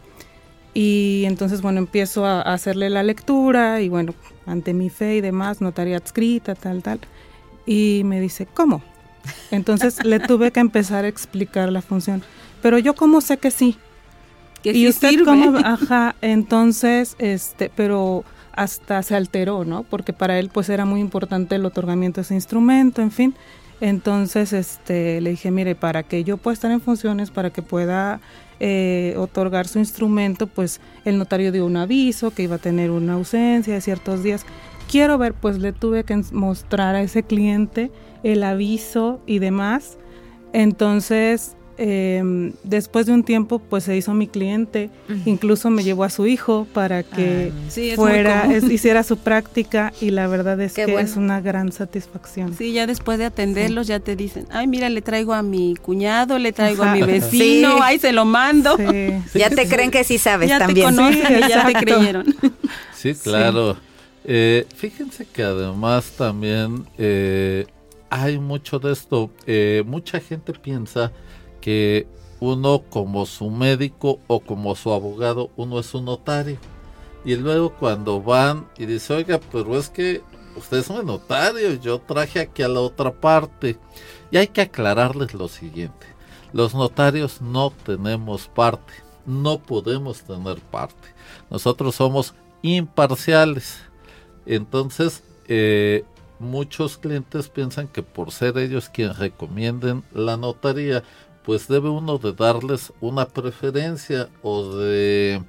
Speaker 3: Y entonces, bueno, empiezo a, hacerle la lectura y bueno, ante mi fe y demás, notaría adscrita, tal, tal. Y me dice, ¿cómo? Entonces le tuve que empezar a explicar la función. Pero yo cómo sé que sí.
Speaker 4: Que y usted cómo,
Speaker 3: ajá, entonces, este, pero hasta se alteró, ¿no? Porque para él pues era muy importante el otorgamiento de ese instrumento, en fin. Entonces, este, le dije, mire, para que yo pueda estar en funciones, para que pueda eh, otorgar su instrumento, pues el notario dio un aviso que iba a tener una ausencia de ciertos días. Quiero ver, pues le tuve que mostrar a ese cliente el aviso y demás. Entonces, eh, después de un tiempo pues se hizo mi cliente, incluso me llevó a su hijo para que fuera, hiciera su práctica y la verdad es que es una gran satisfacción.
Speaker 4: Sí, ya después de atenderlos ya te dicen, ay mira, le traigo a mi cuñado, le traigo a mi vecino, ahí se lo mando.
Speaker 2: ya te creen que sí sabes también.
Speaker 4: Te ya te creyeron.
Speaker 1: Sí, claro. Eh, fíjense que además también eh, hay mucho de esto. Eh, mucha gente piensa que uno como su médico o como su abogado, uno es un notario. Y luego cuando van y dice, oiga, pero es que usted es un notario, yo traje aquí a la otra parte. Y hay que aclararles lo siguiente, los notarios no tenemos parte, no podemos tener parte. Nosotros somos imparciales. Entonces, eh, muchos clientes piensan que por ser ellos quienes recomienden la notaría, pues debe uno de darles una preferencia o de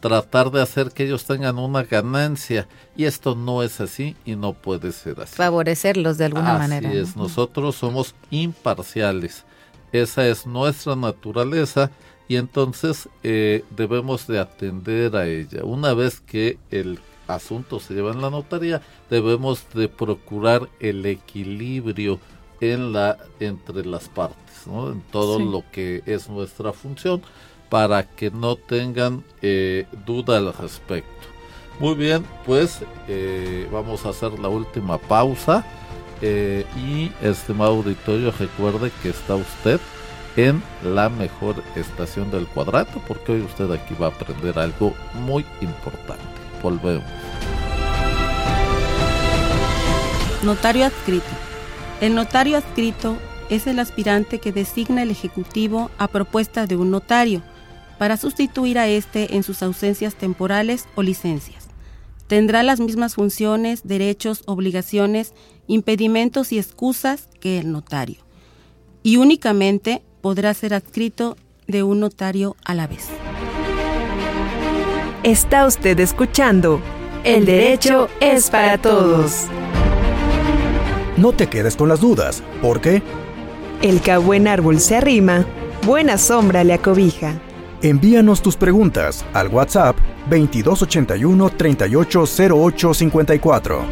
Speaker 1: tratar de hacer que ellos tengan una ganancia y esto no es así y no puede ser así.
Speaker 2: Favorecerlos de alguna manera.
Speaker 1: Así es, nosotros somos imparciales, esa es nuestra naturaleza y entonces eh, debemos de atender a ella. Una vez que el asunto se lleva en la notaría, debemos de procurar el equilibrio en la entre las partes en todo lo que es nuestra función, para que no tengan eh, duda al respecto. Muy bien, pues eh, vamos a hacer la última pausa. Eh, y estimado auditorio, recuerde que está usted en la mejor estación del cuadrante, porque hoy usted aquí va a aprender algo muy importante. Volvemos.
Speaker 4: Notario adscrito. El notario adscrito es el aspirante que designa el Ejecutivo a propuesta de un notario para sustituir a éste en sus ausencias temporales o licencias. Tendrá las mismas funciones, derechos, obligaciones, impedimentos y excusas que el notario. Y únicamente podrá ser adscrito de un notario a la vez.
Speaker 6: Está usted escuchando El derecho es para todos.
Speaker 7: No te quedes con las dudas, porque
Speaker 6: el que a buen árbol se arrima, buena sombra le acobija.
Speaker 7: Envíanos tus preguntas al WhatsApp 2281 380854.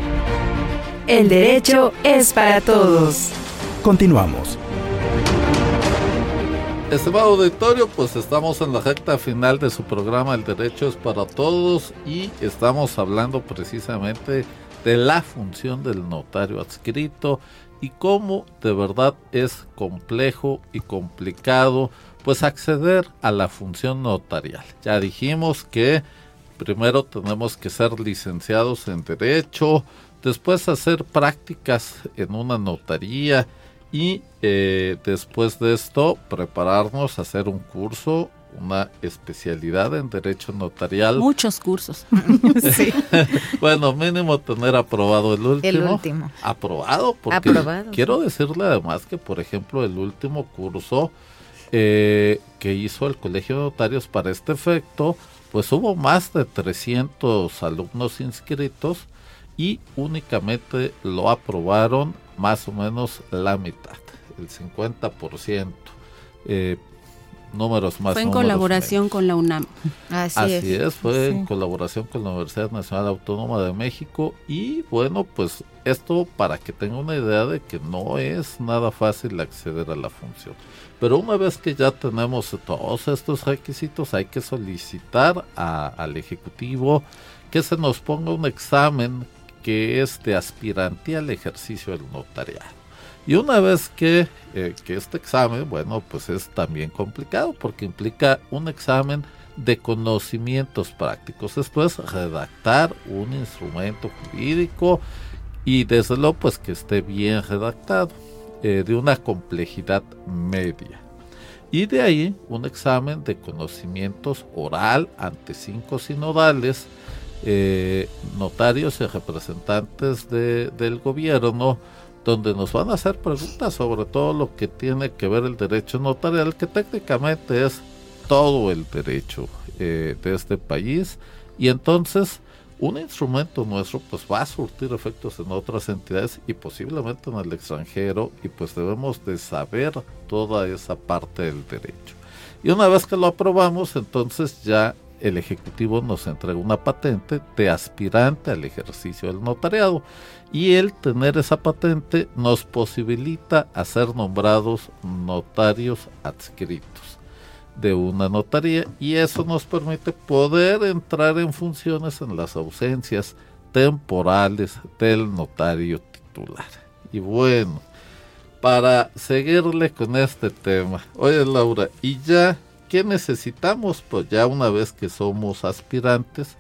Speaker 6: El derecho es para todos.
Speaker 7: Continuamos.
Speaker 1: Estimado auditorio, pues estamos en la recta final de su programa El Derecho es para Todos y estamos hablando precisamente de la función del notario adscrito y cómo de verdad es complejo y complicado pues acceder a la función notarial. Ya dijimos que primero tenemos que ser licenciados en derecho, después hacer prácticas en una notaría y eh, después de esto prepararnos a hacer un curso una especialidad en derecho notarial.
Speaker 4: Muchos cursos.
Speaker 1: sí. bueno, mínimo tener aprobado el último.
Speaker 2: El último.
Speaker 1: Aprobado, porque quiero decirle además que, por ejemplo, el último curso eh, que hizo el Colegio de Notarios para este efecto, pues hubo más de 300 alumnos inscritos y únicamente lo aprobaron más o menos la mitad, el 50%. Eh, números más.
Speaker 4: Fue en colaboración con la UNAM.
Speaker 1: Así, es. fue en colaboración con la Universidad Nacional Autónoma de México y bueno, pues esto para que tenga una idea de que no es nada fácil acceder a la función. Pero una vez que ya tenemos todos estos requisitos, hay que solicitar al Ejecutivo que se nos ponga un examen que es de aspirante al ejercicio del notariado. Y una vez que, eh, que este examen, bueno, pues es también complicado porque implica un examen de conocimientos prácticos. Es redactar un instrumento jurídico y desde luego pues que esté bien redactado, eh, de una complejidad media. Y de ahí un examen de conocimientos oral ante cinco sinodales, eh, notarios y representantes de, del gobierno, donde nos van a hacer preguntas sobre todo lo que tiene que ver el derecho notarial, que técnicamente es todo el derecho eh, de este país. Y entonces un instrumento nuestro pues va a surtir efectos en otras entidades y posiblemente en el extranjero y pues debemos de saber toda esa parte del derecho. Y una vez que lo aprobamos, entonces ya el Ejecutivo nos entrega una patente de aspirante al ejercicio del notariado y el tener esa patente nos posibilita hacer nombrados notarios adscritos de una notaría y eso nos permite poder entrar en funciones en las ausencias temporales del notario titular. Y bueno, para seguirle con este tema, oye Laura, y ya, ¿qué necesitamos? Pues ya una vez que somos aspirantes,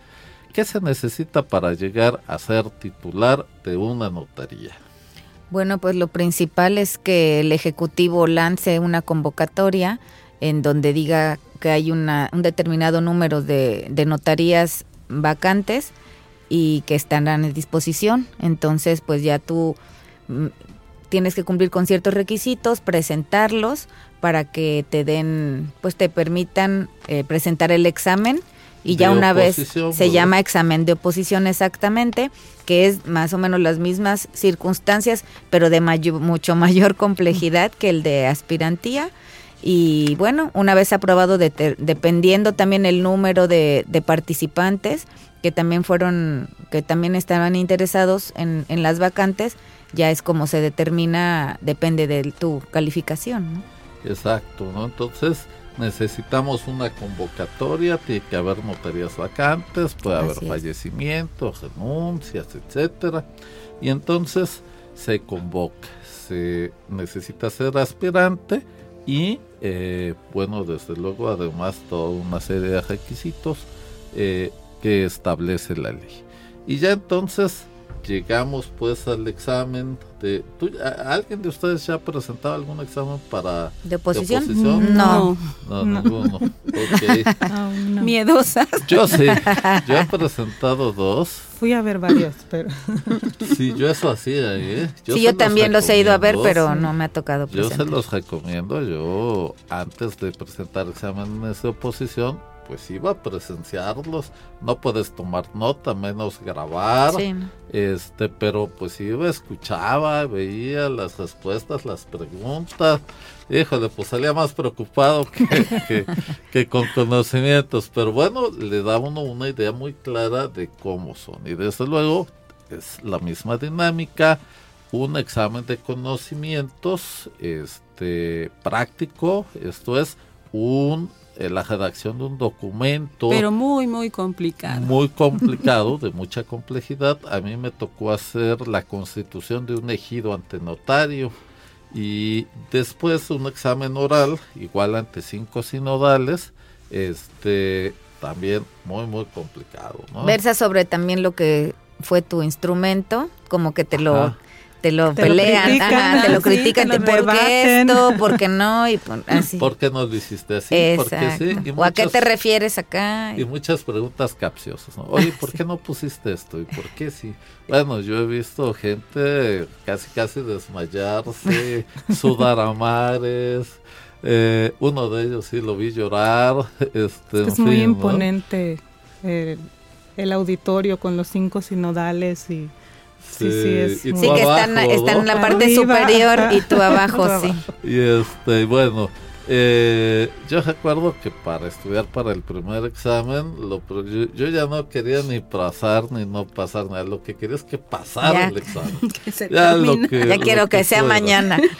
Speaker 1: ¿qué se necesita para llegar a ser titular de una notaría?
Speaker 2: Bueno, pues lo principal es que el Ejecutivo lance una convocatoria en donde diga que hay una, un determinado número de, notarías vacantes y que están a disposición. Entonces, pues ya tú mm, tienes que cumplir con ciertos requisitos, presentarlos para que te den, pues te permitan eh, presentar el examen y ya una vez se llama examen de oposición exactamente, que es más o menos las mismas circunstancias, pero de mucho mayor complejidad que el de aspirantía y bueno, una vez aprobado, dependiendo también el número de, participantes que también fueron, que también estaban interesados en, las vacantes, ya es como se determina, depende de tu calificación. ¿no?
Speaker 1: Exacto, ¿no? Entonces necesitamos una convocatoria, tiene que haber notarías vacantes, puede haber fallecimientos, renuncias, etcétera, y entonces se convoca, se necesita ser aspirante y eh, bueno, desde luego además toda una serie de requisitos eh, que establece la ley. Y ya entonces llegamos pues al examen de... ¿Alguien de ustedes ya ha presentado algún examen para...
Speaker 2: ¿De oposición?
Speaker 1: No. No, ninguno.
Speaker 4: Miedosas.
Speaker 1: Yo sí, yo he presentado dos.
Speaker 3: Fui a ver varios, pero...
Speaker 1: Sí, yo eso hacía, ¿eh?
Speaker 2: Yo sí, yo también los he ido a ver, pero no me ha tocado
Speaker 1: presentar. Yo se los recomiendo, yo antes de presentar exámenes de oposición pues iba a presenciarlos, no puedes tomar nota, menos grabar, este, pero pues iba, escuchaba, veía las respuestas, las preguntas, híjole, pues salía más preocupado que, que, con conocimientos, pero bueno, le da uno una idea muy clara de cómo son, y desde luego es la misma dinámica, un examen de conocimientos, este, práctico, esto es un eh, la redacción de un documento.
Speaker 4: Pero muy, muy complicado.
Speaker 1: Muy complicado, de mucha complejidad. A mí me tocó hacer la constitución de un ejido ante notario y después un examen oral, igual ante cinco sinodales, este también muy, muy complicado.
Speaker 2: Versa sobre también lo que fue tu instrumento, como que te lo te lo pelean, te lo critican, te ¿por qué esto? ¿Por qué no? Y así.
Speaker 1: ¿Por qué no lo hiciste así?
Speaker 2: sí? ¿O a qué te refieres acá?
Speaker 1: Y muchas preguntas capciosas, ¿no? Oye, ¿por qué no pusiste esto? ¿Y por qué sí? Bueno, yo he visto gente casi casi desmayarse, sudar a mares. Eh, uno de ellos sí lo vi llorar. Este,
Speaker 3: es, muy imponente eh, el auditorio con los cinco sinodales y
Speaker 2: Sí, sí, es sí que están, en la parte superior y tú abajo, sí.
Speaker 1: Y este, bueno, eh, yo recuerdo que para estudiar para el primer examen, lo, yo, ya no quería ni pasar ni no pasar nada. Lo que quería es que pasara el examen.
Speaker 2: ya, ya quiero que, sea mañana.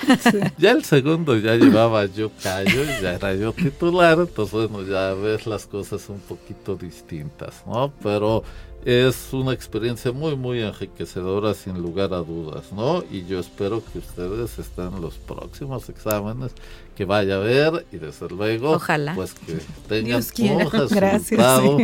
Speaker 1: Ya el segundo ya llevaba yo callo, ya era yo titular, entonces bueno, ya ves las cosas un poquito distintas, ¿no? Pero es una experiencia muy muy enriquecedora sin lugar a dudas, ¿no? Y yo espero que ustedes estén en los próximos exámenes que vaya a ver y desde luego pues que tengan un resultado,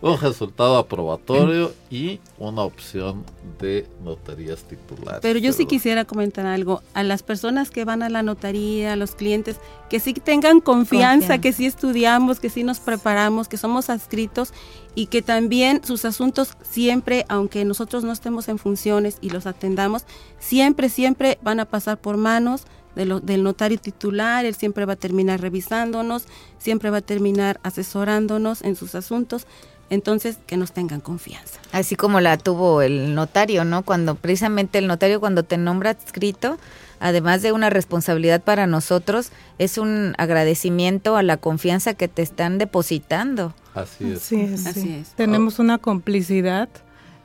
Speaker 1: un resultado aprobatorio y una opción de notarías titulares.
Speaker 4: Pero yo sí quisiera comentar algo. A las personas que van a la notaría, a los clientes, que sí tengan confianza, que sí estudiamos, que sí nos preparamos, que somos adscritos y que también sus asuntos siempre, aunque nosotros no estemos en funciones y los atendamos, siempre, siempre van a pasar por manos del notario titular, él siempre va a terminar revisándonos, siempre va a terminar asesorándonos en sus asuntos. Entonces, que nos tengan confianza.
Speaker 2: Así como la tuvo el notario, ¿no? Cuando precisamente el notario cuando te nombra adscrito, además de una responsabilidad para nosotros, es un agradecimiento a la confianza que te están depositando.
Speaker 1: Así es.
Speaker 3: Así es. Tenemos una complicidad,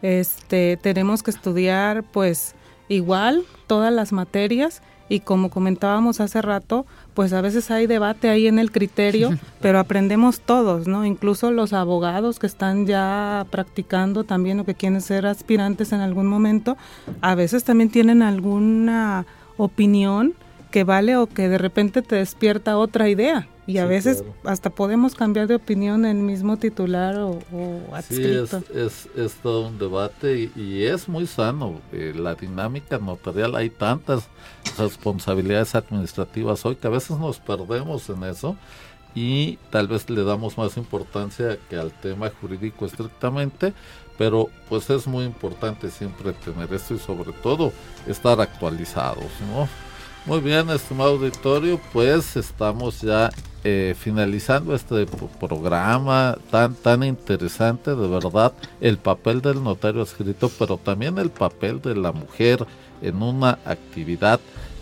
Speaker 3: este, tenemos que estudiar pues igual todas las materias y como comentábamos hace rato, pues a veces hay debate ahí en el criterio, pero aprendemos todos, ¿no? Incluso los abogados que están ya practicando también o que quieren ser aspirantes en algún momento, a veces también tienen alguna opinión que vale o que de repente te despierta otra idea. Y a veces hasta podemos cambiar de opinión el mismo titular o, adscrito.
Speaker 1: Sí, es, es, todo un debate y, es muy sano. Eh, la dinámica notarial, hay tantas responsabilidades administrativas hoy que a veces nos perdemos en eso y tal vez le damos más importancia que al tema jurídico estrictamente, pero pues es muy importante siempre tener esto y sobre todo estar actualizados, ¿no? Muy bien, estimado auditorio, pues estamos ya eh, finalizando este programa tan tan interesante, de verdad, el papel del notario escrito, pero también el papel de la mujer en una actividad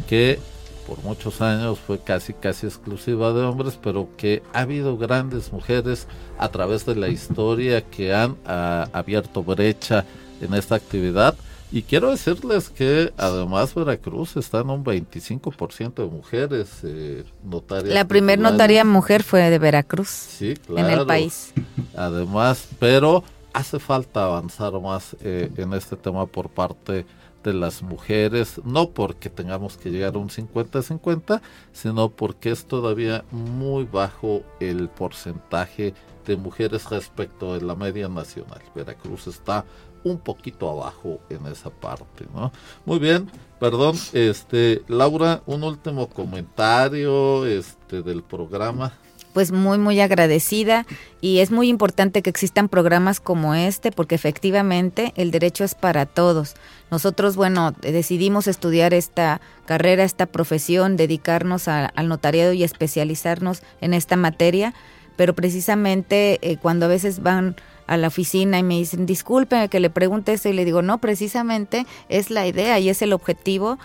Speaker 1: que por muchos años fue casi casi exclusiva de hombres, pero que ha habido grandes mujeres a través de la historia que han ah, abierto brecha en esta actividad y quiero decirles que además Veracruz está en un 25% de mujeres eh, notarias.
Speaker 2: La primer notaria mujer fue de Veracruz. Sí, claro. En el país.
Speaker 1: Además, pero hace falta avanzar más eh, en este tema por parte de las mujeres, no porque tengamos que llegar a un 50-50, sino porque es todavía muy bajo el porcentaje de mujeres respecto de la media nacional. Veracruz está un poquito abajo en esa parte, ¿no? Muy bien, perdón, este, Laura, un último comentario, este, del programa.
Speaker 2: Pues muy, muy agradecida y es muy importante que existan programas como este porque efectivamente el derecho es para todos. Nosotros, bueno, decidimos estudiar esta carrera, esta profesión, dedicarnos al notariado y especializarnos en esta materia, pero precisamente eh, cuando a veces van a la oficina y me dicen, disculpe que le pregunte eso y le digo, no, precisamente es la idea y es el objetivo,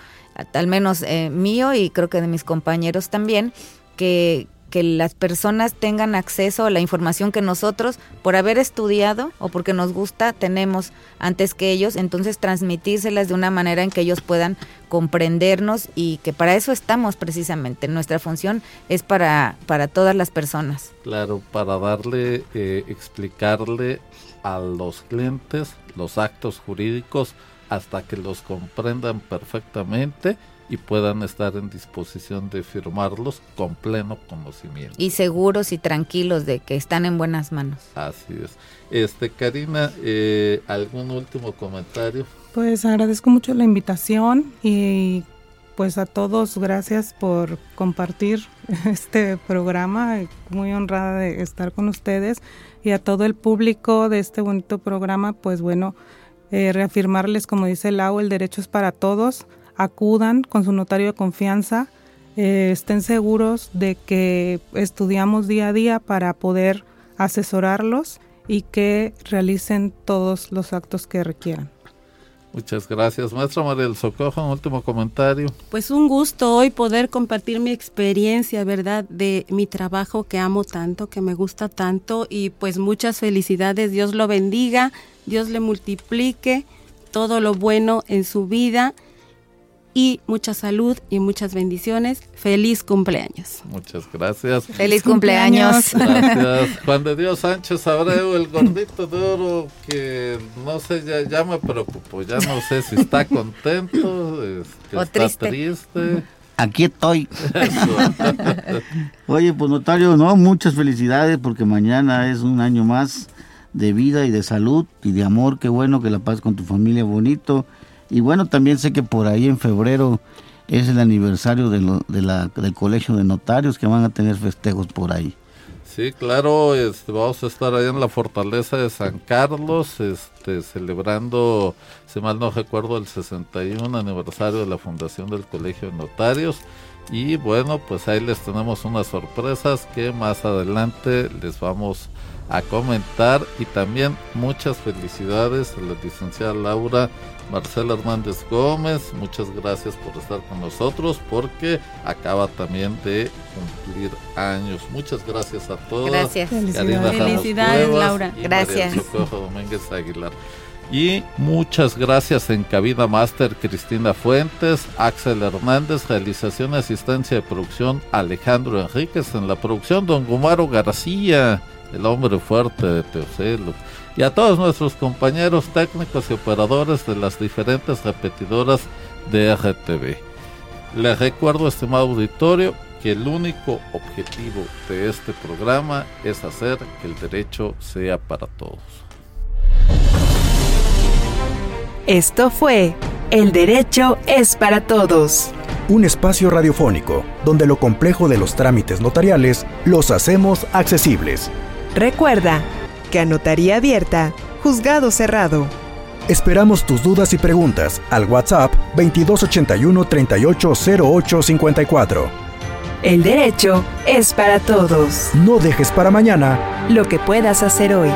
Speaker 2: al menos eh, mío y creo que de mis compañeros también, que, que las personas tengan acceso a la información que nosotros, por haber estudiado o porque nos gusta, tenemos antes que ellos, entonces transmitírselas de una manera en que ellos puedan comprendernos y que para eso estamos precisamente. Nuestra función es para, para todas las personas.
Speaker 1: Claro, para darle, eh, explicarle a los clientes los actos jurídicos hasta que los comprendan perfectamente y puedan estar en disposición de firmarlos con pleno conocimiento.
Speaker 2: Y seguros y tranquilos de que están en buenas manos.
Speaker 1: Así es. Este, Karina, eh, ¿algún último comentario?
Speaker 3: Pues agradezco mucho la invitación y pues a todos gracias por compartir este programa. Muy honrada de estar con ustedes y a todo el público de este bonito programa, pues bueno, eh, reafirmarles, como dice Lau, el derecho es para todos acudan con su notario de confianza, eh, estén seguros de que estudiamos día a día para poder asesorarlos y que realicen todos los actos que requieran.
Speaker 1: Muchas gracias. Maestra María del Socojo, un último comentario.
Speaker 4: Pues un gusto hoy poder compartir mi experiencia, ¿verdad? De mi trabajo que amo tanto, que me gusta tanto y pues muchas felicidades. Dios lo bendiga, Dios le multiplique todo lo bueno en su vida y mucha salud y muchas bendiciones. Feliz cumpleaños.
Speaker 1: Muchas gracias.
Speaker 2: Feliz cumpleaños.
Speaker 1: Gracias. Juan de Dios Sánchez Abreu, el gordito de oro, que no sé, ya, ya me preocupo, ya no sé si está contento, este, o está triste.
Speaker 5: Aquí estoy. Oye, pues notario, no, muchas felicidades porque mañana es un año más de vida y de salud y de amor. Qué bueno que la paz con tu familia bonito y bueno, también sé que por ahí en febrero es el aniversario de lo, de la, del Colegio de Notarios que van a tener festejos por ahí.
Speaker 1: Sí, claro, este, vamos a estar allá en la fortaleza de San Carlos, este, celebrando, si mal no recuerdo, el 61 aniversario de la fundación del Colegio de Notarios. Y bueno, pues ahí les tenemos unas sorpresas que más adelante les vamos a comentar. Y también muchas felicidades a la licenciada Laura Marcela Hernández Gómez, muchas gracias por estar con nosotros porque acaba también de cumplir años. Muchas gracias a todos.
Speaker 2: Gracias.
Speaker 4: Felicidades, Laura.
Speaker 2: gracias.
Speaker 1: Domínguez Aguilar. Y muchas gracias en Cabina Master Cristina Fuentes, Axel Hernández, realización y asistencia de producción Alejandro Enríquez, en la producción Don Gumaro García, el hombre fuerte de Teocelo y a todos nuestros compañeros técnicos y operadores de las diferentes repetidoras de RTV. Les recuerdo, estimado auditorio, que el único objetivo de este programa es hacer que el derecho sea para todos.
Speaker 6: Esto fue El Derecho es para Todos.
Speaker 7: Un espacio radiofónico donde lo complejo de los trámites notariales los hacemos accesibles.
Speaker 6: Recuerda, que anotaría abierta, juzgado cerrado.
Speaker 7: Esperamos tus dudas y preguntas al WhatsApp 2281 380854.
Speaker 6: El derecho es para todos.
Speaker 7: No dejes para mañana
Speaker 6: lo que puedas hacer hoy.